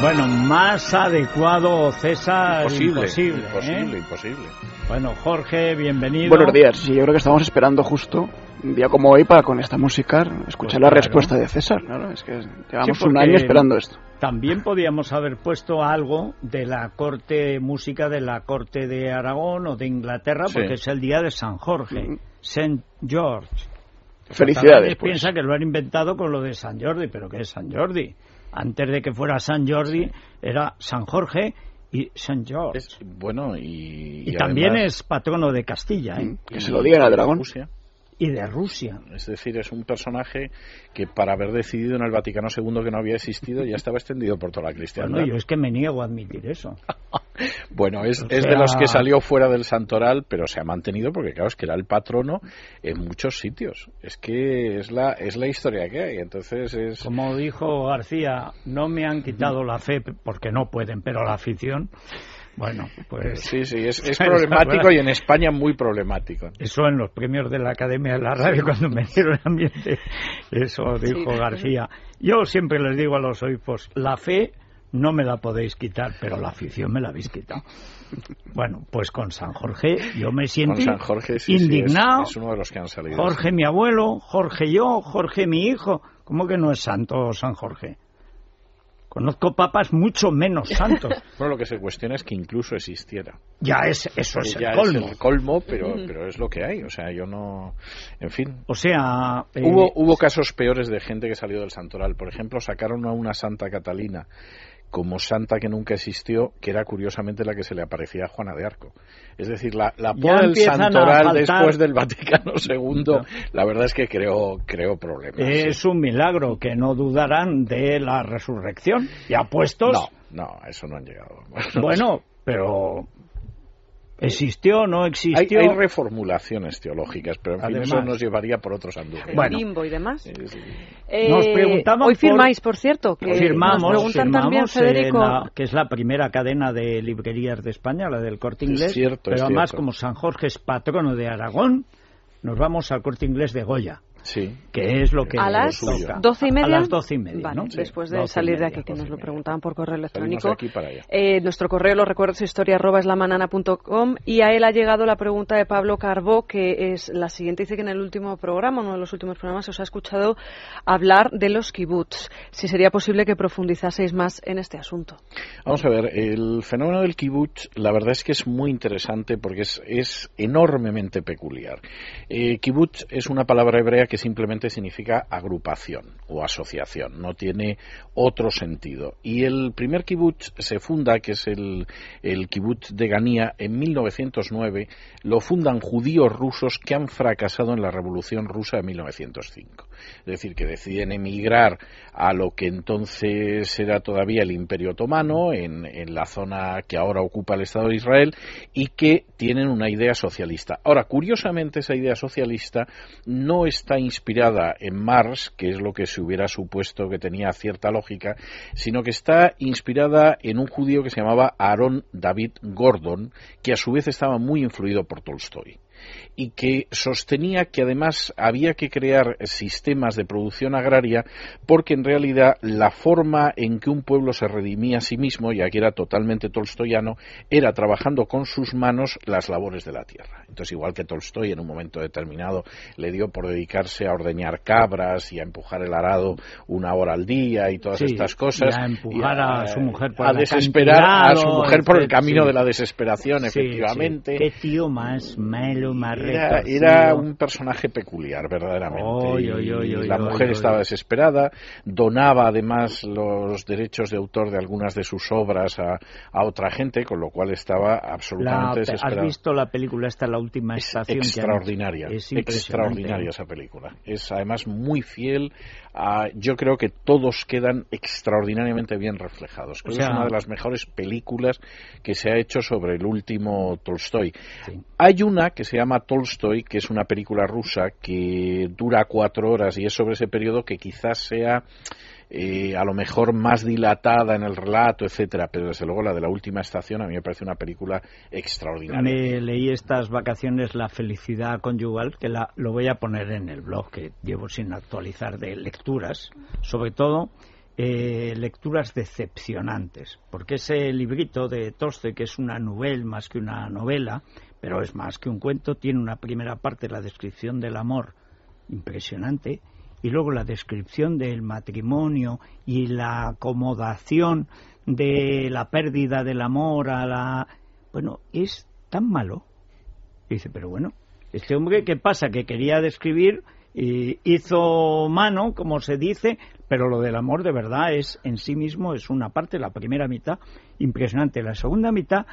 Bueno, más adecuado, César, Imposible, imposible. imposible, ¿eh? imposible. Bueno, Jorge, bienvenido. Buenos días. Sí, yo creo que estamos esperando justo un día como hoy para con esta música escuchar Pues la claro. respuesta de César. Claro, es que llevamos Sí, un año esperando esto. También podíamos haber puesto algo de la corte, música de la corte de Aragón o de Inglaterra, Sí. porque es el día de San Jorge, Mm. Saint George. Felicidades. Pues. piensa que lo han inventado con lo de San Jordi, pero ¿qué es San Jordi? Antes de que fuera San Jordi, era San Jorge y San George. Es, bueno, y, y, también además- es patrono de Castilla ¿eh? Mm, Que se lo digan al dragón. Rusia. Y de Rusia. Es decir, es un personaje que para haber decidido en el Vaticano II que no había existido ya estaba extendido por toda la cristiandad. Bueno, yo es que me niego a admitir eso. Bueno, es, O es de los que salió fuera del santoral, pero se ha mantenido porque, claro, es que era el patrono en muchos sitios. Es que es la, es la historia que hay. Entonces es. Como dijo García, no me han quitado la fe porque no pueden, pero la afición, bueno, pues Sí, sí, es, problemático y en España muy problemático. eso en los premios de la Academia de la Radio cuando me dieron ambiente, eso dijo García. Yo siempre les digo a los obispos, la fe no me la podéis quitar, pero la afición me la habéis quitado. Bueno, pues con San Jorge yo me Con siento San Jorge sí, sí, es- indignado. es, uno de los que han salido. Jorge mi abuelo, Jorge yo, Jorge mi hijo. ¿Cómo que no es santo San Jorge? Conozco papas mucho menos santos. Bueno, lo que se cuestiona es que incluso existiera. Ya es, eso es ya el colmo. es el colmo, pero, pero es lo que hay. O sea, yo no. En fin. O sea, eh, Hubo, hubo casos peores de gente que salió del santoral. Por ejemplo, sacaron a una Santa Catalina como santa que nunca existió, que era curiosamente la que se le aparecía a Juana de Arco. Es decir, la, la empiezan a santoral después del Vaticano II, la verdad es que creó, creó problemas. es sí. un milagro que no dudarán de la resurrección. Y apuestos, No, no, a eso no han llegado. bueno, pero existió, no hay, existió. hay reformulaciones teológicas, pero en fin, eso Además. nos llevaría por otros andujes. el Bueno. limbo y demás. Sí, sí. Eh, Nos preguntaban hoy por- firmáis, por cierto, que firmamos, nos preguntan también, firmamos en Federico. la- que es la primera cadena de librerías de España, la del Corte Es Inglés. cierto, pero es además, cierto. como San Jorge es patrono de Aragón, nos vamos al Corte Inglés de Goya, Sí. que es lo que a las lo suyo. toca. doce y media. A las doce y media, Vale, ¿no? después de salir de aquí, que nos lo preguntaban por correo electrónico. aquí para allá. Eh, nuestro correo, lo recuerdo, es historia arroba eslamanana.com y a él ha llegado la pregunta de Pablo Carbó, que es la siguiente. Dice que en el último programa, uno de los últimos programas, os ha escuchado hablar de los kibbutz. Si sería posible que profundizaseis más en este asunto. Vamos a ver, el fenómeno del kibutz, la verdad es que es muy interesante porque es, es enormemente peculiar. Eh, kibutz es una palabra hebrea que simplemente significa agrupación o asociación, no tiene otro sentido. Y el primer kibutz se funda, que es el, el kibutz de Ganía, en 1909, lo fundan judíos rusos que han fracasado en la Revolución Rusa de 1905. Es decir, que deciden emigrar a lo que entonces era todavía el Imperio Otomano, en, la zona que ahora ocupa el Estado de Israel, y que tienen una idea socialista. Ahora, curiosamente, esa idea socialista no está inspirada en Marx, que es lo que se hubiera supuesto que tenía cierta lógica, sino que está inspirada en un judío que se llamaba Aaron David Gordon, que a su vez estaba muy influido por Tolstoy y que sostenía que además había que crear sistemas de producción agraria porque en realidad la forma en que un pueblo se redimía a sí mismo, y aquí era totalmente tolstoyano, era trabajando con sus manos las labores de la tierra. Entonces, igual que Tolstoy en un momento determinado le dio por dedicarse a ordeñar cabras y a empujar el arado una hora al día y todas Sí, estas cosas. y a empujar a su mujer por a el desesperar a su mujer por el camino sí. de la desesperación, efectivamente. sí. Qué tío más malo Pero más era, un personaje peculiar, verdaderamente. Oy, oy, oy, Y oy, la mujer estaba desesperada, donaba además los derechos de autor de algunas de sus obras a, a otra gente, con lo cual estaba La- absolutamente ¿Has desesperada. visto la película esta, La Última Es Estación? que extraordinaria, Es extraordinaria esa película. Es además muy fiel. A- yo creo que todos quedan extraordinariamente bien reflejados. Creo O que es una de las mejores películas que se ha hecho sobre el último Tolstoy. Sí. Hay una que se llama Tolstoy, que es una película rusa que dura cuatro horas y es sobre ese periodo que quizás sea eh, a lo mejor más dilatada en el relato, etcétera, pero desde luego la de la última estación a mí me parece una película extraordinaria. Leí estas vacaciones La felicidad conyugal, que lo voy a poner en el blog que llevo sin actualizar de lecturas, sobre todo eh, lecturas decepcionantes, porque ese librito de Tolstoy, que es una novela más que una novela, pero es más que un cuento, tiene una primera parte, la descripción del amor, impresionante, y luego la descripción del matrimonio y la acomodación de la pérdida del amor a la... Bueno, es tan malo. Dice, pero bueno, este hombre, ¿qué pasa? Que quería describir y hizo mano, como se dice, pero lo del amor de verdad es en sí mismo es una parte, la primera mitad impresionante, la segunda mitad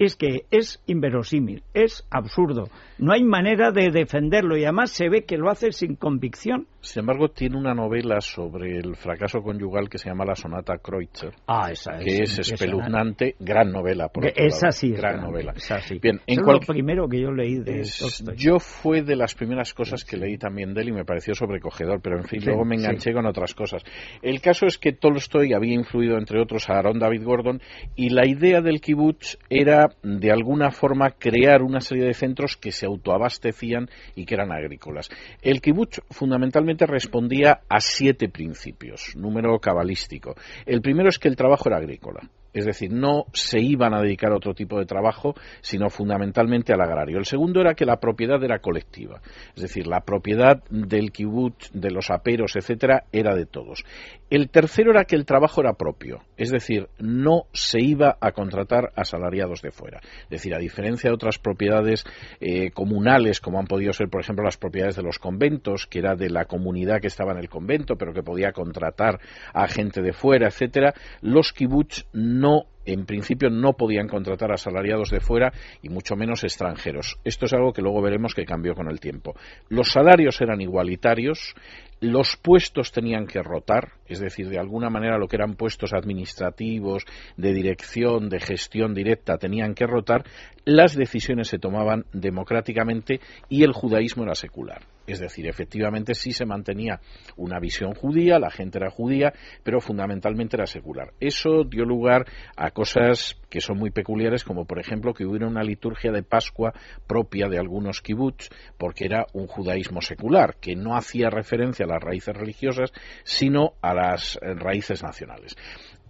es que es inverosímil, es absurdo, no hay manera de defenderlo y además se ve que lo hace sin convicción. Sin embargo, tiene una novela sobre el fracaso conyugal que se llama La Sonata Kreutzer, Ah, esa es. que es espeluznante, gran novela. Por otro Esa lado, sí es gran novela. esa sí. Bien, en cual- lo primero que yo leí de Es- yo fue de las primeras cosas que leí también de él y me pareció sobrecogedor, pero en fin, luego me enganché con otras cosas. El caso es que Tolstoy había influido, entre otros, a Aaron David Gordon y la idea del kibutz era, de alguna forma, crear una serie de centros que se autoabastecían y que eran agrícolas. El kibutz fundamentalmente respondía a siete principios, número cabalístico. El primero es que el trabajo era agrícola. Es decir, no se iban a dedicar a otro tipo de trabajo, sino fundamentalmente al agrario. El segundo era que la propiedad era colectiva. Es decir, la propiedad del kibutz, de los aperos, etcétera, era de todos. El tercero era que el trabajo era propio. Es decir, no se iba a contratar asalariados de fuera. Es decir, a diferencia de otras propiedades eh, comunales, como han podido ser, por ejemplo, las propiedades de los conventos, que era de la comunidad que estaba en el convento, pero que podía contratar a gente de fuera, etcétera, los kibutz no no en principio no podían contratar asalariados de fuera y mucho menos extranjeros. Esto es algo que luego veremos que cambió con el tiempo. Los salarios eran igualitarios, los puestos tenían que rotar, es decir, de alguna manera lo que eran puestos administrativos, de dirección, de gestión directa, tenían que rotar, las decisiones se tomaban democráticamente y el judaísmo era secular. Es decir, efectivamente sí se mantenía una visión judía, la gente era judía, pero fundamentalmente era secular. Eso dio lugar a cosas que son muy peculiares, como por ejemplo que hubiera una liturgia de Pascua propia de algunos kibbutz, porque era un judaísmo secular, que no hacía referencia a las raíces religiosas, sino a las eh, raíces nacionales.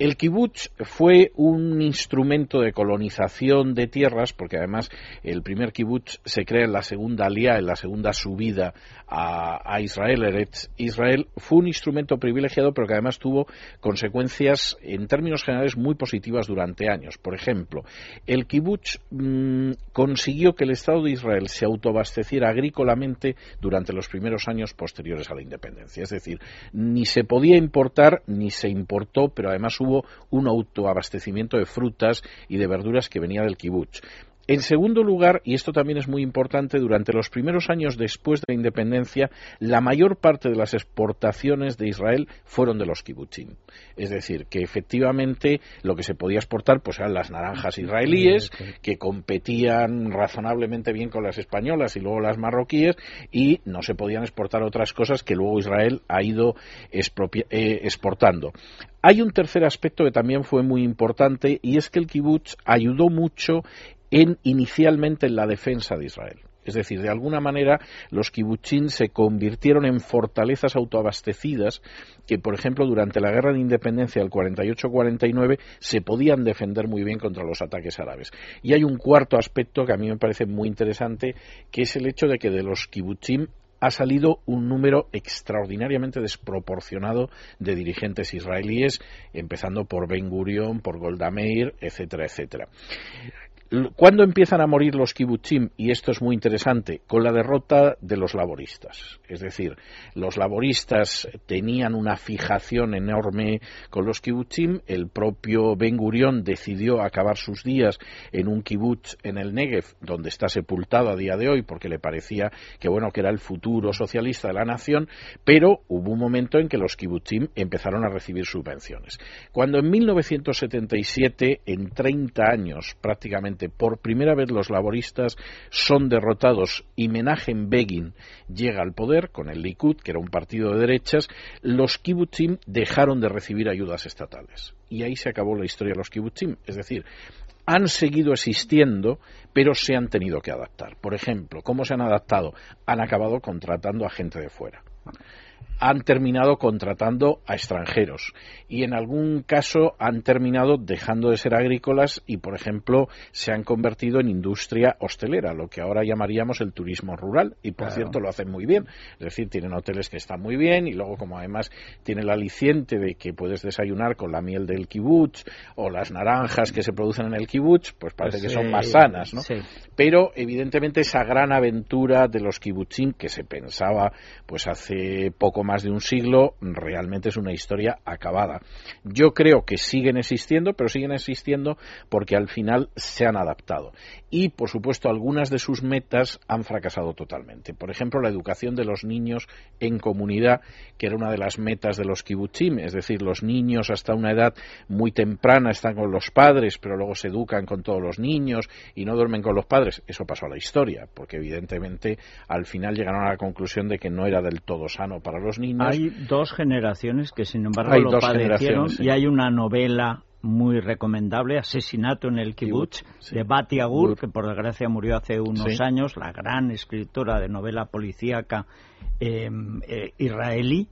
El kibutz fue un instrumento de colonización de tierras, porque además el primer kibutz se crea en la segunda alía, en la segunda subida a, Israel, Eretz Israel. Fue un instrumento privilegiado, pero que además tuvo consecuencias en términos generales muy positivas durante años. Por ejemplo, el kibutz mmm, consiguió que el Estado de Israel se autoabasteciera agrícolamente durante los primeros años posteriores a la independencia. Es decir, ni se podía importar ni se importó, pero además hubo un autoabastecimiento de frutas y de verduras que venía del kibutz. En segundo lugar, y esto también es muy importante, durante los primeros años después de la independencia, la mayor parte de las exportaciones de Israel fueron de los kibbutzim. Es decir, que efectivamente lo que se podía exportar pues eran las naranjas israelíes, que competían razonablemente bien con las españolas y luego las marroquíes, y no se podían exportar otras cosas que luego Israel ha ido eh, exportando. Hay un tercer aspecto que también fue muy importante, y es que el kibutz ayudó mucho en inicialmente en la defensa de Israel. Es decir, de alguna manera los kibutzín se convirtieron en fortalezas autoabastecidas que, por ejemplo, durante la guerra de independencia del 48-49 se podían defender muy bien contra los ataques árabes. Y hay un cuarto aspecto que a mí me parece muy interesante, que es el hecho de que de los kibutzín ha salido un número extraordinariamente desproporcionado de dirigentes israelíes, empezando por Ben Gurion, por Golda Meir, etcétera, etcétera. ¿Cuándo empiezan a morir los kibutzim? Y esto es muy interesante, con la derrota de los laboristas. Es decir, los laboristas tenían una fijación enorme con los kibutzim. El propio Ben Gurión decidió acabar sus días en un kibutz en el Negev, donde está sepultado a día de hoy, porque le parecía que bueno que era el futuro socialista de la nación. Pero hubo un momento en que los kibutzim empezaron a recibir subvenciones. Cuando en 1977, en 30 años prácticamente por primera vez los laboristas son derrotados y Menachem Begin llega al poder con el Likud, que era un partido de derechas, los kibbutzim dejaron de recibir ayudas estatales. Y ahí se acabó la historia de los kibbutzim. Es decir, han seguido existiendo, pero se han tenido que adaptar. Por ejemplo, ¿cómo se han adaptado? Han acabado contratando a gente de fuera han terminado contratando a extranjeros y en algún caso han terminado dejando de ser agrícolas y, por ejemplo, se han convertido en industria hostelera, lo que ahora llamaríamos el turismo rural y, por cierto, lo hacen muy bien. Es decir, tienen hoteles que están muy bien y luego, como además tiene el aliciente de que puedes desayunar con la miel del kibutz o las naranjas que se producen en el kibutz, pues parece pues que son más sanas, ¿no? Pero, evidentemente, esa gran aventura de los kibutzim que se pensaba pues hace poco más de un siglo, realmente es una historia acabada. Yo creo que siguen existiendo, pero siguen existiendo porque al final se han adaptado. Y, por supuesto, algunas de sus metas han fracasado totalmente. Por ejemplo, la educación de los niños en comunidad, que era una de las metas de los kibutzim, es decir, los niños hasta una edad muy temprana están con los padres, pero luego se educan con todos los niños y no duermen con los padres. Eso pasó a la historia, porque evidentemente al final llegaron a la conclusión de que no era del todo sano para los niños. Hay dos generaciones que, sin embargo, lo padecieron y hay una novela muy recomendable, Asesinato en el Kibbutz, de Bati Agur, que por desgracia murió hace unos años, la gran escritora de novela policíaca em, eh, israelí,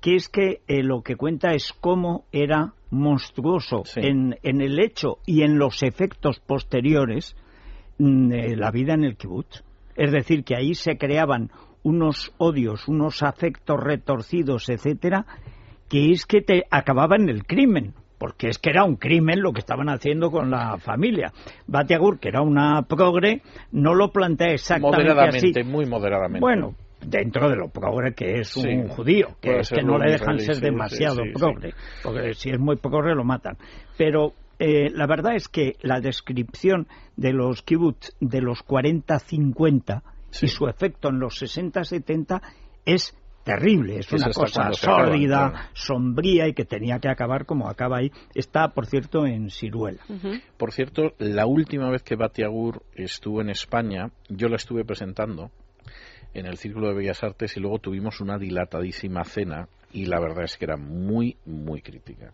que es que eh, lo que cuenta es cómo era monstruoso en, en, el hecho y en los efectos posteriores mm, la vida en el Kibbutz. Es decir, que ahí se creaban unos odios, unos afectos retorcidos, etcétera, que es que te acababa en el crimen, porque es que era un crimen lo que estaban haciendo con la familia. Batiagur, que era una progre, no lo plantea exactamente moderadamente, muy moderadamente. Bueno, dentro de lo progre que es un judío, que es que no le dejan ser demasiado progre, porque si es muy progre lo matan. Pero eh, la verdad es que la descripción de los kibbutz de los 40-50 y su efecto en los 60-70 es terrible, es una cosa sórdida, sombría y que tenía que acabar como acaba ahí. Está, por cierto, en Ciruela. Por cierto, la última vez que Batiagur estuvo en España, yo la estuve presentando en el Círculo de Bellas Artes y luego tuvimos una dilatadísima cena y la verdad es que era muy, muy crítica.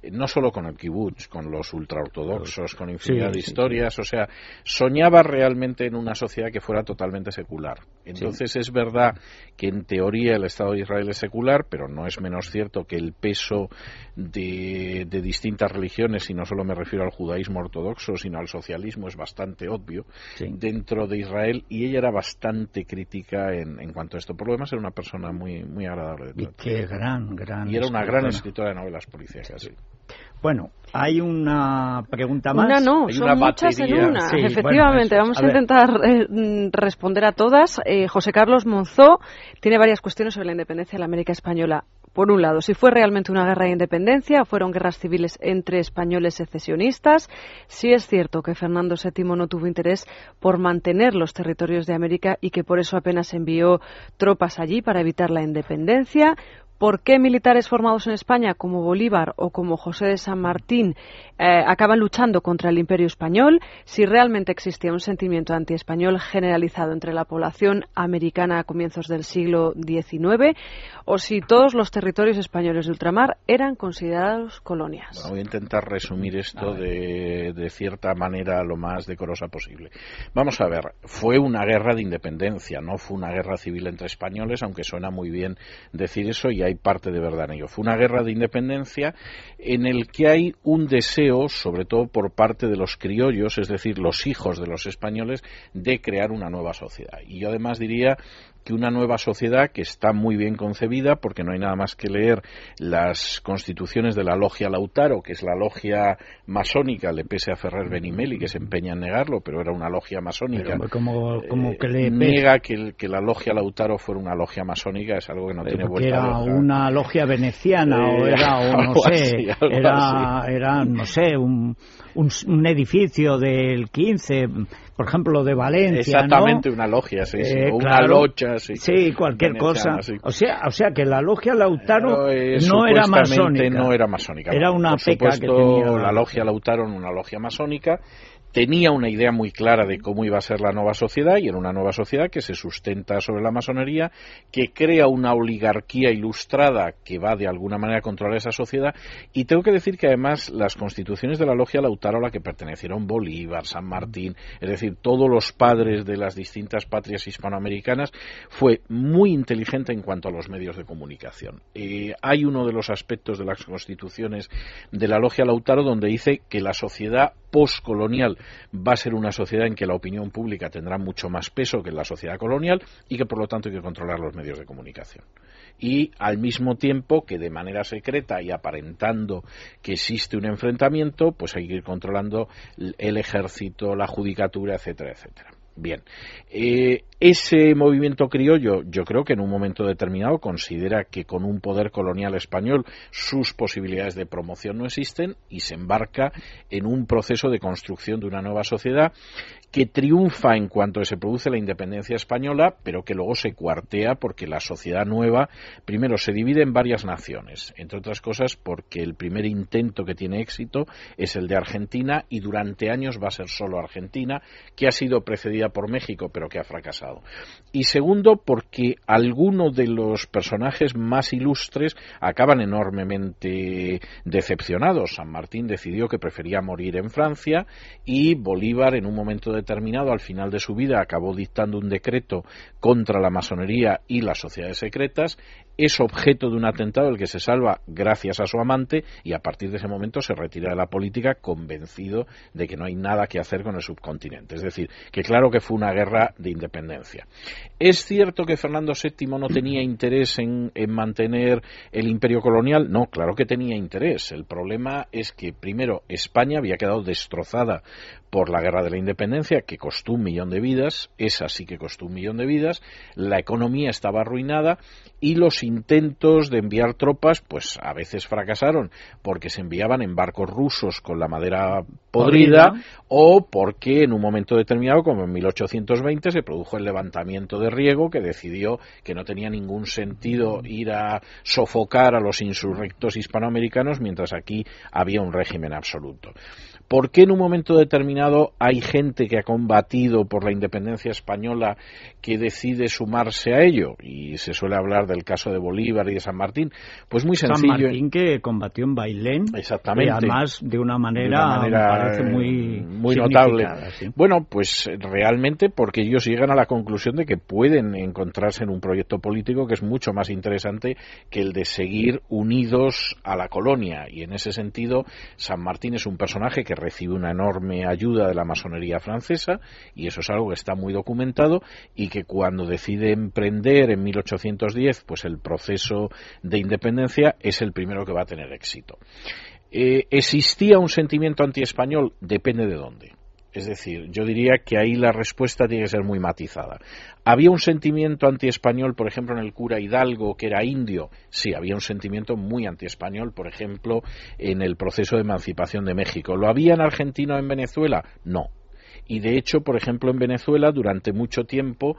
Eh, no solo con el kibutz, con los ultraortodoxos, con infinidad de historias, o sea, soñaba realmente en una sociedad que fuera totalmente secular. Entonces es verdad que en teoría el Estado de Israel es secular, pero no es menos cierto que el peso de, distintas religiones, y no solo me refiero al judaísmo ortodoxo, sino al socialismo, es bastante obvio dentro de Israel, y ella era bastante crítica en, cuanto a esto. Por lo demás era una persona muy, muy agradable de gran, gran. Y era una gran escritora de novelas policíacas. Bueno, hay una pregunta más. Una no, son muchas en una. Efectivamente, vamos a, intentar eh, responder a todas. Eh, José Carlos Monzó tiene varias cuestiones sobre la independencia de la América Española. Por un lado, si fue realmente una guerra de independencia o fueron guerras civiles entre españoles secesionistas. Si es cierto que Fernando VII no tuvo interés por mantener los territorios de América y que por eso apenas envió tropas allí para evitar la independencia por qué militares formados en España como Bolívar o como José de San Martín eh, acaban luchando contra el imperio español, si realmente existía un sentimiento antiespañol generalizado entre la población americana a comienzos del siglo XIX, o si todos los territorios españoles de ultramar eran considerados colonias. voy a intentar resumir esto de, de cierta manera lo más decorosa posible. Vamos a ver, fue una guerra de independencia, no fue una guerra civil entre españoles, aunque suena muy bien decir eso y hay parte de verdad en ello. Fue una guerra de independencia en el que hay un deseo sobre todo por parte de los criollos, es decir, los hijos de los españoles, de crear una nueva sociedad. Y yo además diría que una nueva sociedad que está muy bien concebida, porque no hay nada más que leer las constituciones de la logia Lautaro, que es la logia masónica, le pese a Ferrer Benimeli, que se empeña en negarlo, pero era una logia masónica. como, como que le niega que, que, la logia Lautaro fuera una logia masónica, es algo que no tiene vuelta era una logia veneciana o eh, era, o no sé, era, era, no sé, un, un, edificio del 15, por ejemplo, de Valencia. Exactamente, una logia, sí, eh, una locha, sí. Sí, cualquier cosa. O, sea, o sea que la logia Lautaro eh, no era masónica. No era masónica. Era una peca que tenía. La logia Lautaro, una logia masónica tenía una idea muy clara de cómo iba a ser la nueva sociedad y era una nueva sociedad que se sustenta sobre la masonería, que crea una oligarquía ilustrada que va de alguna manera a controlar esa sociedad y tengo que decir que además las constituciones de la logia Lautaro a la que pertenecieron Bolívar, San Martín, es decir, todos los padres de las distintas patrias hispanoamericanas fue muy inteligente en cuanto a los medios de comunicación. Eh, hay uno de los aspectos de las constituciones de la logia Lautaro donde dice que la sociedad postcolonial va a ser una sociedad en que la opinión pública tendrá mucho más peso que en la sociedad colonial y que por lo tanto hay que controlar los medios de comunicación. Y al mismo tiempo que de manera secreta y aparentando que existe un enfrentamiento, pues hay que ir controlando el ejército, la judicatura, etcétera, etcétera. Bien, eh, ese movimiento criollo yo creo que en un momento determinado considera que con un poder colonial español sus posibilidades de promoción no existen y se embarca en un proceso de construcción de una nueva sociedad que triunfa en cuanto se produce la independencia española, pero que luego se cuartea porque la sociedad nueva, primero, se divide en varias naciones, entre otras cosas porque el primer intento que tiene éxito es el de Argentina y durante años va a ser solo Argentina, que ha sido precedida por México, pero que ha fracasado. Y segundo, porque algunos de los personajes más ilustres acaban enormemente decepcionados. San Martín decidió que prefería morir en Francia y Bolívar en un momento determinado, al final de su vida, acabó dictando un decreto contra la masonería y las sociedades secretas, es objeto de un atentado el que se salva gracias a su amante y a partir de ese momento se retira de la política convencido de que no hay nada que hacer con el subcontinente. Es decir, que claro que fue una guerra de independencia. ¿Es cierto que Fernando VII no tenía interés en, en mantener el imperio colonial? No, claro que tenía interés. El problema es que, primero, España había quedado destrozada por la guerra de la independencia, que costó un millón de vidas, esa sí que costó un millón de vidas, la economía estaba arruinada y los intentos de enviar tropas, pues a veces fracasaron porque se enviaban en barcos rusos con la madera podrida o porque en un momento determinado, como en 1820, se produjo el levantamiento de Riego que decidió que no tenía ningún sentido ir a sofocar a los insurrectos hispanoamericanos mientras aquí había un régimen absoluto. ¿Por qué en un momento determinado hay gente que ha combatido por la independencia española que decide sumarse a ello? Y se suele hablar del caso de Bolívar y de San Martín. Pues muy sencillo. San Martín que combatió en Bailén. Exactamente. Y además de una manera, parece muy, muy notable. Bueno, pues realmente porque ellos llegan a la conclusión de que pueden encontrarse en un proyecto político que es mucho más interesante que el de seguir unidos a la colonia. Y en ese sentido, San Martín es un personaje que recibe una enorme ayuda de la masonería francesa y eso es algo que está muy documentado y que cuando decide emprender en 1810 pues el proceso de independencia es el primero que va a tener éxito. Eh, ¿Existía un sentimiento antiespañol? Depende de dónde. Es decir, yo diría que ahí la respuesta tiene que ser muy matizada. ¿Había un sentimiento antiespañol, por ejemplo, en el cura Hidalgo, que era indio? Sí, había un sentimiento muy antiespañol, por ejemplo, en el proceso de emancipación de México. ¿Lo había en Argentina o en Venezuela? No. Y de hecho, por ejemplo, en Venezuela, durante mucho tiempo,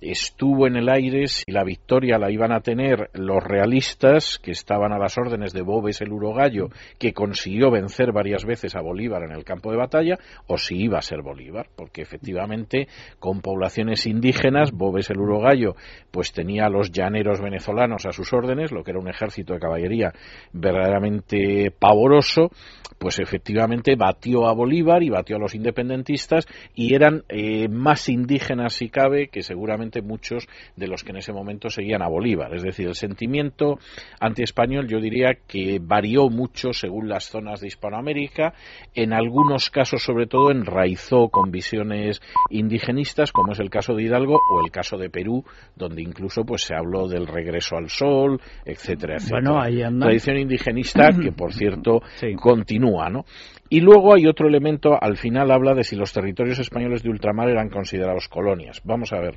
estuvo en el aire si la victoria la iban a tener los realistas que estaban a las órdenes de Bobes el Urogallo, que consiguió vencer varias veces a Bolívar en el campo de batalla, o si iba a ser Bolívar, porque efectivamente con poblaciones indígenas, Bobes el Urogallo pues tenía a los llaneros venezolanos a sus órdenes, lo que era un ejército de caballería verdaderamente pavoroso, pues efectivamente batió a Bolívar y batió a los independentistas y eran eh, más indígenas si cabe que seguramente muchos de los que en ese momento seguían a Bolívar. Es decir, el sentimiento antiespañol yo diría que varió mucho según las zonas de Hispanoamérica. En algunos casos, sobre todo, enraizó con visiones indigenistas, como es el caso de Hidalgo o el caso de Perú, donde incluso pues se habló del regreso al sol, etcétera, etcétera. Bueno, ahí anda. Tradición indigenista que, por cierto, continúa, ¿no? Y luego hay otro elemento, al final habla de si los territorios españoles de ultramar eran considerados colonias. Vamos a ver,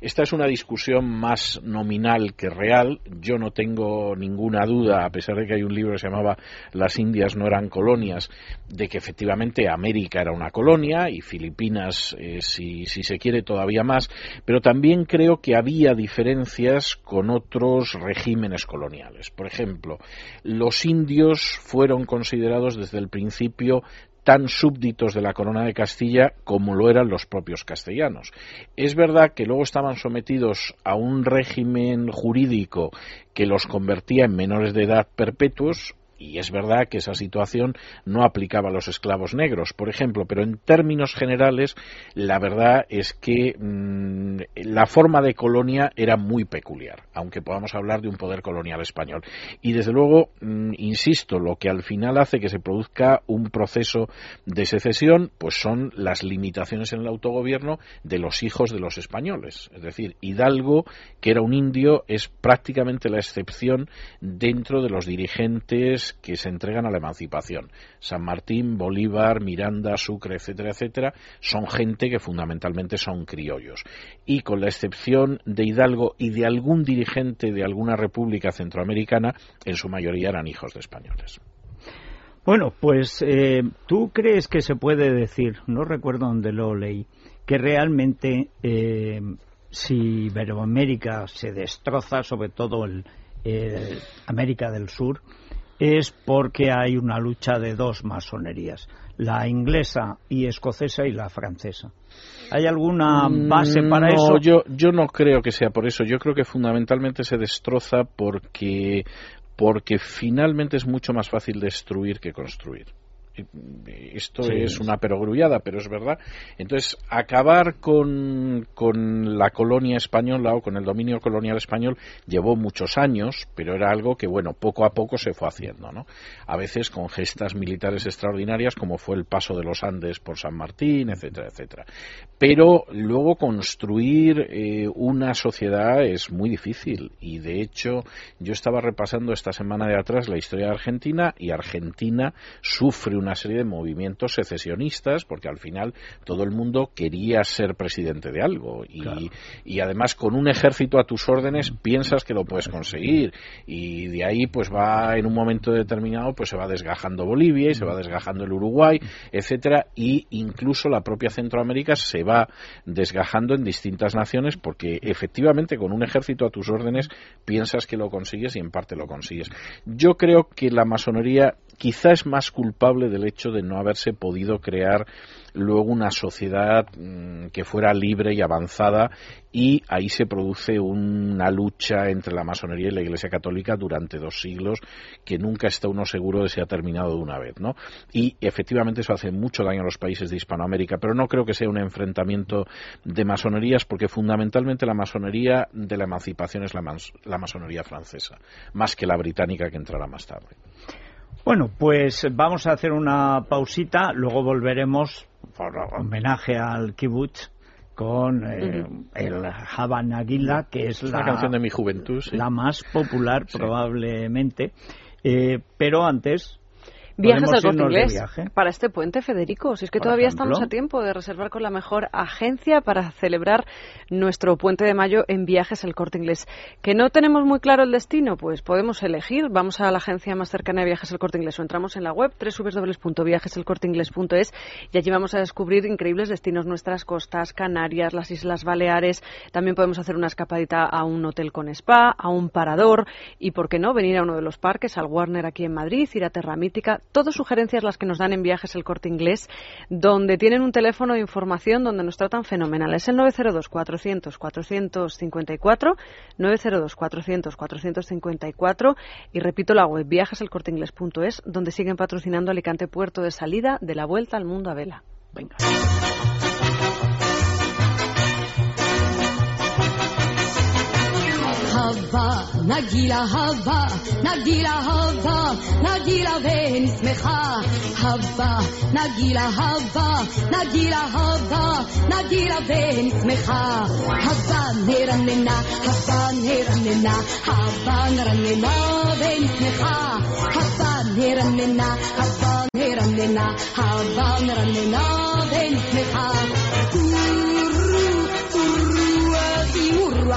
esta es una discusión más nominal que real. Yo no tengo ninguna duda, a pesar de que hay un libro que se llamaba Las Indias no eran colonias, de que efectivamente América era una colonia y Filipinas, eh, si, si se quiere, todavía más. Pero también creo que había diferencias con otros regímenes coloniales. Por ejemplo, los indios fueron considerados desde el principio tan súbditos de la corona de Castilla como lo eran los propios castellanos. Es verdad que luego estaban sometidos a un régimen jurídico que los convertía en menores de edad perpetuos, y es verdad que esa situación no aplicaba a los esclavos negros, por ejemplo, pero en términos generales la verdad es que mm, la forma de colonia era muy peculiar, aunque podamos hablar de un poder colonial español. Y desde luego, mm, insisto, lo que al final hace que se produzca un proceso de secesión, pues son las limitaciones en el autogobierno de los hijos de los españoles. Es decir, Hidalgo, que era un indio, es prácticamente la excepción dentro de los dirigentes que se entregan a la emancipación. San Martín, Bolívar, Miranda, Sucre, etcétera, etcétera, son gente que fundamentalmente son criollos. Y con la excepción de Hidalgo y de algún dirigente de alguna república centroamericana, en su mayoría eran hijos de españoles. Bueno, pues eh, tú crees que se puede decir, no recuerdo dónde lo leí, que realmente eh, si Iberoamérica se destroza, sobre todo el, América del Sur, es porque hay una lucha de dos masonerías, la inglesa y escocesa y la francesa. ¿Hay alguna base para eso? Yo, yo no creo que sea por eso. Yo creo que fundamentalmente se destroza porque, porque finalmente es mucho más fácil destruir que construir esto es una perogrullada, pero es verdad. Entonces, acabar con, con, la colonia española o con el dominio colonial español llevó muchos años, pero era algo que, bueno, poco a poco se fue haciendo, ¿no? A veces con gestas militares extraordinarias, como fue el paso de los Andes por San Martín, etcétera, etcétera. Pero luego construir eh, una sociedad es muy difícil y, de hecho, yo estaba repasando esta semana de atrás la historia de Argentina y Argentina sufre una una serie de movimientos secesionistas, porque al final todo el mundo quería ser presidente de algo. Y, y además con un ejército a tus órdenes piensas que lo puedes conseguir. Y de ahí pues va en un momento determinado pues se va desgajando Bolivia y se va desgajando el Uruguay, etcétera, y incluso la propia Centroamérica se va desgajando en distintas naciones porque efectivamente con un ejército a tus órdenes piensas que lo consigues y en parte lo consigues. Yo creo que la masonería quizá es más culpable del hecho de no haberse podido crear luego una sociedad mm, que fuera libre y avanzada y ahí se produce una lucha entre la masonería y la Iglesia Católica durante dos siglos que nunca está uno seguro de si ha terminado de una vez, ¿no? Y efectivamente eso hace mucho daño a los países de Hispanoamérica, pero no creo que sea un enfrentamiento de masonerías porque fundamentalmente la masonería de la emancipación es la, la masonería francesa, más que la británica que entrará más tarde. Bueno, pues vamos a hacer una pausita, luego volveremos por homenaje al kibbutz con eh, el Haban Aguila, que es la, canción de mi juventud, la más popular probablemente. Eh, pero antes Viajes al corte inglés para este puente, Federico. Si es que todavía estamos a tiempo de reservar con la mejor agencia para celebrar nuestro puente de mayo en viajes al corte inglés. ¿Que no tenemos muy claro el destino? Pues podemos elegir. Vamos a la agencia más cercana de viajes al corte inglés o entramos en la web www.viajesalcorteingles.es y allí vamos a descubrir increíbles destinos, nuestras costas, Canarias, las Islas Baleares. También podemos hacer una escapadita a un hotel con spa, a un parador y, ¿por qué no?, venir a uno de los parques, al Warner aquí en Madrid, ir a Terra Mítica todas sugerencias las que nos dan en viajes el corte inglés, donde tienen un teléfono de información donde nos tratan fenomenal. Es el 902-400-454, 902-400-454 y repito la web viajeselcorteinglés.es donde siguen patrocinando Alicante Puerto de Salida de la Vuelta al Mundo a Vela. Venga. hava, נגילה hava, נגילה hava, נגילה ונשמחה, hava, נגילה hava, נגילה hava, נגילה ונשמחה, hava נרננה, hava נרננה, hava נרננה ונשמחה, hava נרננה, hava נרננה, hava נרננה ונשמחה.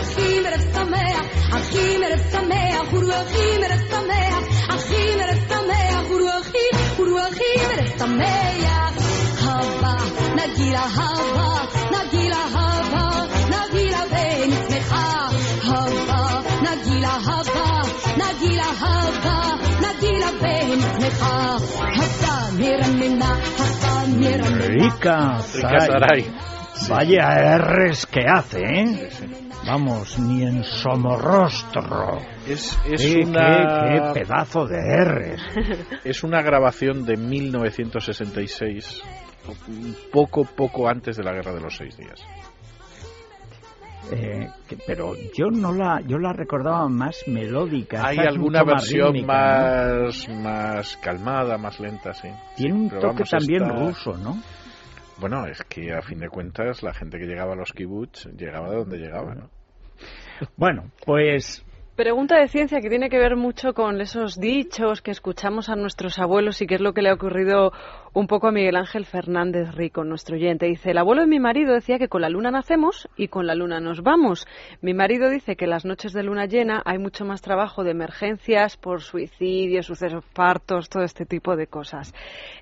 הכי מרב שמח, הכי מרב שמח, ורוחי מרב שמח, הכי מרב שמח, ורוחי, ורוחי מרב שמח. הווה, נגילה הווה, נגילה הווה, נגילה ונשמחה. הווה, נגילה הווה, נגילה הווה, נגילה ונשמחה. הווה נרננה, הווה נרננה. Rica Saray. Vaya R's que hace, ¿eh? Vamos, ni en somorrostro. Es, es ¿Qué, una... qué, qué pedazo de R's. Es una grabación de 1966, un poco, poco antes de la Guerra de los Seis Días. Eh, que- pero yo no la yo la recordaba más melódica. Hay alguna más versión rítmica, ¿no? más, más calmada, más lenta, sí. Tiene Sí, un toque vamos, también esta- ruso, ¿no? Bueno, es que a fin de cuentas la gente que llegaba a los kibbutz llegaba de donde llegaba, ¿no? Bueno, pues Pregunta de ciencia que tiene que ver mucho con esos dichos que escuchamos a nuestros abuelos y que es lo que le ha ocurrido un poco a Miguel Ángel Fernández Rico, nuestro oyente. Dice, el abuelo de mi marido decía que con la luna nacemos y con la luna nos vamos. Mi marido dice que las noches de luna llena hay mucho más trabajo de emergencias por suicidios, sucesos, partos, todo este tipo de cosas.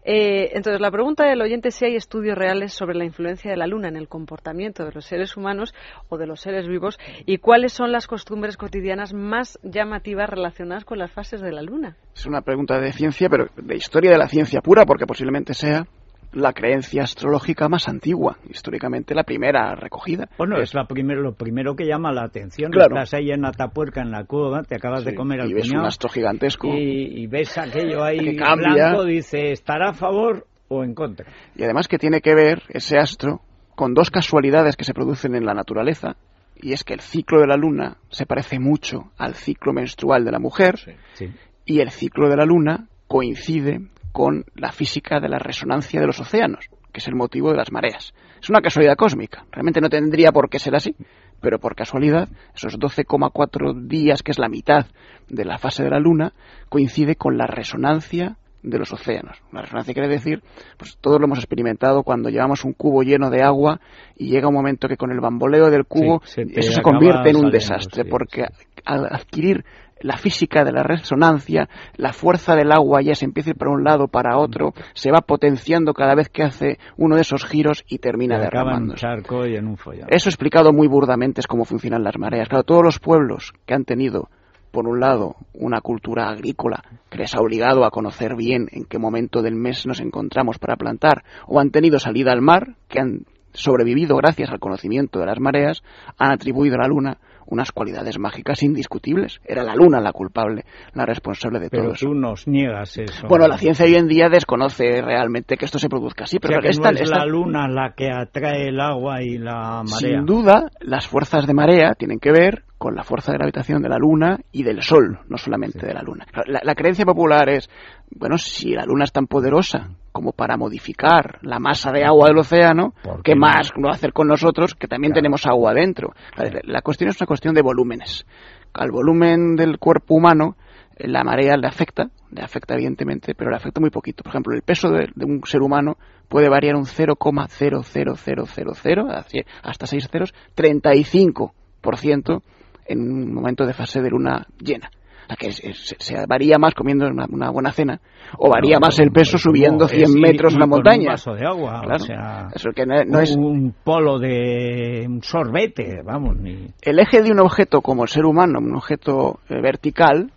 Eh, entonces, la pregunta del oyente es si hay estudios reales sobre la influencia de la luna en el comportamiento de los seres humanos o de los seres vivos y cuáles son las costumbres cotidianas más llamativas relacionadas con las fases de la luna. Es una pregunta de ciencia, pero de historia de la ciencia pura, porque posiblemente sea la creencia astrológica más antigua, históricamente la primera recogida. bueno, es la primero, lo primero que llama la atención. Claro. Estás ahí en Atapuerca, en la cueva, te acabas de comer al y ves un astro gigantesco. y, y ves aquello ahí Que cambia. blanco, dice, ¿estará a favor o en contra? Y además que tiene que ver ese astro con dos casualidades que se producen en la naturaleza, y es que el ciclo de la luna se parece mucho al ciclo menstrual de la mujer, Sí. Sí. y el ciclo de la luna coincide con la física de la resonancia de los océanos, que es el motivo de las mareas. Es una casualidad cósmica, realmente no tendría por qué ser así, pero por casualidad, esos 12,4 días, que es la mitad de la fase de la luna, coincide con la resonancia de los océanos. La resonancia quiere decir, pues todos lo hemos experimentado cuando llevamos un cubo lleno de agua y llega un momento que con el bamboleo del cubo Sí, se eso se convierte en un saliendo, desastre, sí, porque al adquirir la física de la resonancia, la fuerza del agua ya se empieza a ir para un lado, para otro, se va potenciando cada vez que hace uno de esos giros y termina Y acaba en un charco y en un. Eso explicado muy burdamente es cómo funcionan las mareas. Claro, todos los pueblos que han tenido, por un lado, una cultura agrícola que les ha obligado a conocer bien en qué momento del mes nos encontramos para plantar, o han tenido salida al mar, que han sobrevivido gracias al conocimiento de las mareas, han atribuido a la luna unas cualidades mágicas indiscutibles. Era la luna la culpable, la responsable de Pero todo eso. tú nos niegas eso. Bueno, la ciencia hoy en día desconoce realmente que esto se produzca así, O sea, pero que esta- no es esta- la luna la que atrae el agua y la marea. Sin duda, las fuerzas de marea tienen que ver con la fuerza de gravitación de la Luna y del Sol, no solamente de la Luna. La, la creencia popular es, bueno, si la Luna es tan poderosa como para modificar la masa de agua del océano, ¿Por ¿qué qué no? más lo va a hacer con nosotros que también Claro. tenemos agua dentro? La, la cuestión es una cuestión de volúmenes. Al volumen del cuerpo humano, eh, la marea le afecta, le afecta evidentemente, pero le afecta muy poquito. Por ejemplo, el peso de, de un ser humano puede variar un 0,00000, así, hasta 6 ceros, 35% en un momento de fase de luna llena. Sea, que es- se varía más comiendo una, una buena cena o varía No, más el peso pues subiendo no, 100 es ir- metros una montaña. Un vaso de agua, Claro. o sea, Eso que no, no es un polo de un sorbete, vamos, ni el eje de un objeto como el ser humano, un objeto eh, vertical,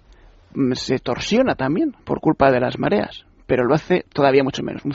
mm, se torsiona también por culpa de las mareas, pero lo hace todavía mucho menos, un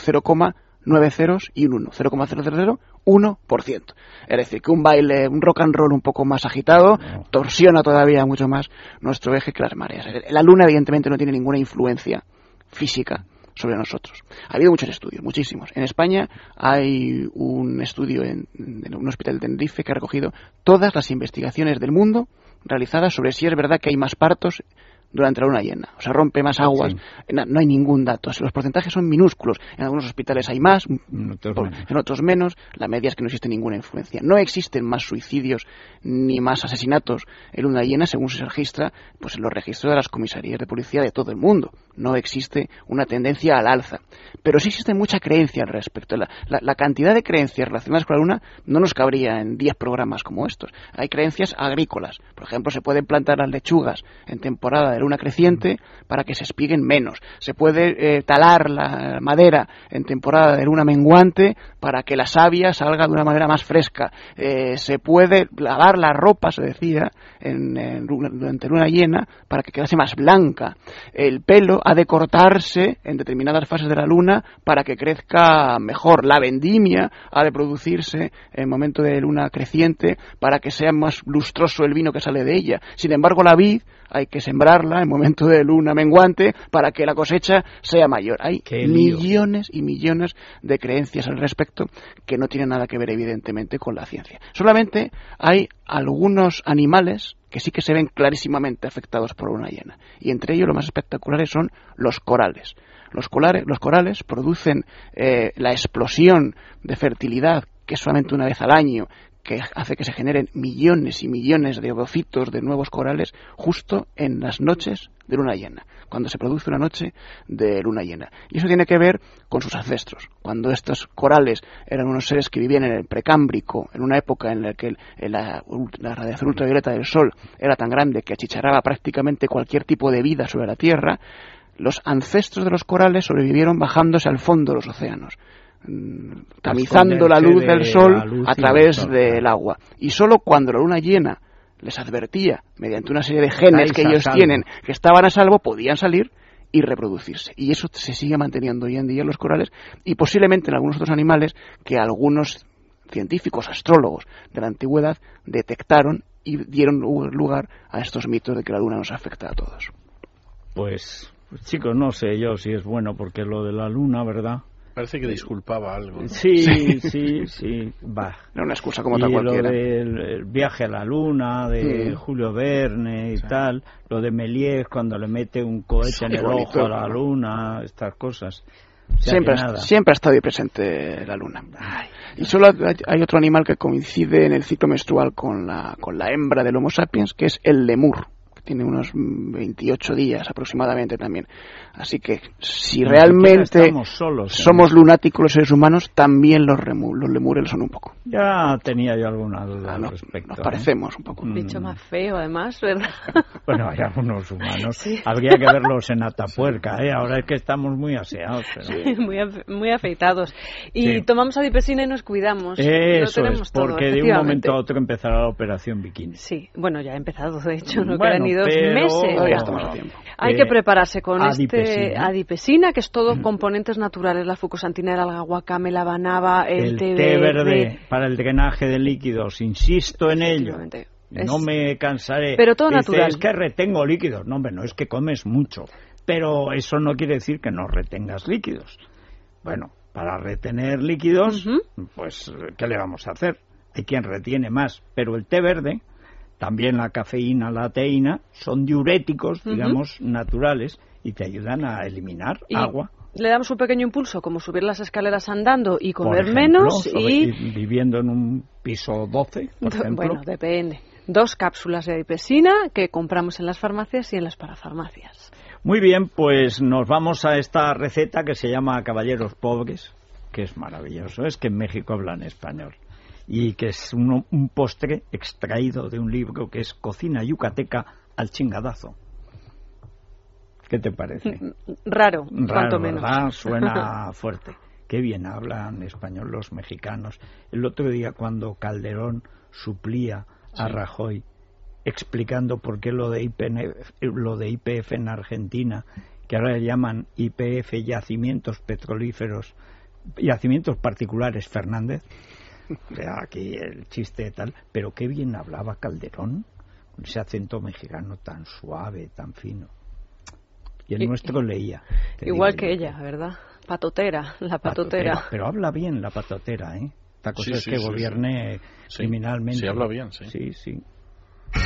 0,9 ceros y un 1, 0,001%. Es decir, que un baile, un rock and roll un poco más agitado, torsiona todavía mucho más nuestro eje que las mareas. La luna evidentemente no tiene ninguna influencia física sobre nosotros. Ha habido muchos estudios, muchísimos. En España hay un estudio en, en un hospital de Tenerife que ha recogido todas las investigaciones del mundo realizadas sobre si es verdad que hay más partos durante la luna llena. O sea, rompe más aguas. No, no hay ningún dato. Los porcentajes son minúsculos. En algunos hospitales hay más, En otros por- menos. en otros menos. La media es que no existe ninguna influencia. No existen más suicidios ni más asesinatos en luna llena según se registra pues, en los registros de las comisarías de policía de todo el mundo. No existe una tendencia al alza. Pero sí existe mucha creencia al respecto. La, la- la cantidad de creencias relacionadas con la luna no nos cabría en 10 programas como estos. Hay creencias agrícolas. Por ejemplo, se pueden plantar las lechugas en temporada de luna creciente para que se espiguen menos. Se puede eh, talar la madera en temporada de luna menguante para que la savia salga de una manera más fresca. Eh, se puede lavar la ropa, se decía, en, durante luna llena para que quedase más blanca. El pelo ha de cortarse en determinadas fases de la luna para que crezca mejor. La vendimia ha de producirse en momento de luna creciente para que sea más lustroso el vino que sale de ella. Sin embargo, la vid hay que sembrarla en momento de luna menguante para que la cosecha sea mayor. Hay millones y millones de creencias al respecto que no tienen nada que ver evidentemente con la ciencia. Solamente hay algunos animales que sí que se ven clarísimamente afectados por una llena. Y entre ellos los más espectaculares son los corales. Los, colare- los corales producen eh, la explosión de fertilidad, que es solamente una vez al año, que hace que se generen millones y millones de ovocitos de nuevos corales justo en las noches de luna llena, cuando se produce una noche de luna llena. Y eso tiene que ver con sus ancestros. Cuando estos corales eran unos seres que vivían en el precámbrico, en una época en la que la, radiación ultravioleta del Sol era tan grande que achicharraba prácticamente cualquier tipo de vida sobre la Tierra, los ancestros de los corales sobrevivieron bajándose al fondo de los océanos tamizando la luz de del sol luz a través del sol, del claro. agua. Y solo cuando la luna llena les advertía, mediante una serie de genes Estáis que ellos tienen, que estaban a salvo, podían salir y reproducirse. Y eso se sigue manteniendo hoy en día en los corales y posiblemente en algunos otros animales que algunos científicos, astrólogos de la antigüedad detectaron y dieron lu- lugar a estos mitos de que la luna nos afecta a todos. Pues, chicos, no sé yo si es bueno, porque lo de la luna, ¿verdad? Parece que disculpaba algo. ¿no? Sí, sí, sí, va. Era una excusa como y otra lo cualquiera. del el viaje a la luna de Mm. Julio Verne y tal, lo de Méliès cuando le mete un cohete Sí, en el bonito, ojo a la luna, estas cosas. O sea siempre, ha- nada. siempre ha estado ahí presente la luna. Y solo hay, hay otro animal que coincide en el ciclo menstrual con la, con la hembra del Homo sapiens, que es el lemur, tiene unos mm, 28 días aproximadamente también. Así que si realmente solos, ¿eh? somos lunáticos los seres humanos, también los, remu- los lemures lo son un poco. Ya tenía yo alguna duda Ah, al no, respecto. nos ¿eh? parecemos un poco. Mm. Bicho más feo, además, ¿verdad? Bueno, hay algunos humanos. Sí. Habría que verlos en Atapuerca, ¿eh? Ahora es que estamos muy aseados. Pero... muy, afe- muy afeitados. Y Sí. tomamos adipesina y nos cuidamos. Lo Eso tenemos es, todo, porque de un momento a otro empezará la operación bikini. Sí, bueno, ya ha empezado, de hecho, no Bueno, quedan ni pero- meses. Todavía estamos a tiempo. Hay Eh, que prepararse con este adipesina. que es todo componentes naturales, la fucosantina, el alga guacame, la banaba, el, el té, té verde para el drenaje de líquidos, insisto en ello. No Es- me cansaré. Pero todo Dice, natural. Es que retengo líquidos. No, hombre, no es que comes mucho. Pero eso no quiere decir que no retengas líquidos. Bueno, para retener líquidos, pues, ¿qué le vamos a hacer? Hay quien retiene más. Pero el té verde, también la cafeína, la teína, son diuréticos, digamos, naturales y te ayudan a eliminar Y agua. Le damos un pequeño impulso, como subir las escaleras andando y por comer ejemplo, menos y... viviendo en un piso 12, por ejemplo. Bueno, depende. Dos cápsulas de adipesina que compramos en las farmacias y en las parafarmacias. Muy bien, pues nos vamos a esta receta que se llama Caballeros Pobres, que es maravilloso. Es que en México hablan español. Y que es un, un postre extraído de un libro que es Cocina Yucateca al chingadazo. ¿Qué te parece? Raro, Raro, cuanto menos. ¿verdad? Suena fuerte. Qué bien hablan español los mexicanos. El otro día cuando Calderón suplía a Rajoy explicando por qué lo de, IPN lo de IPF en Argentina, que ahora le llaman IPF yacimientos petrolíferos, yacimientos particulares Fernández, o sea, aquí el chiste tal, pero qué bien hablaba Calderón, con ese acento mexicano tan suave, tan fino. y el nuestro leía. Igual que ella, ¿verdad? Patotera, la patotera. Pero habla bien la patotera, ¿eh? Esta cosa Sí, es sí, que sí, gobierne Sí, criminalmente. sí, habla bien, sí. Sí, sí.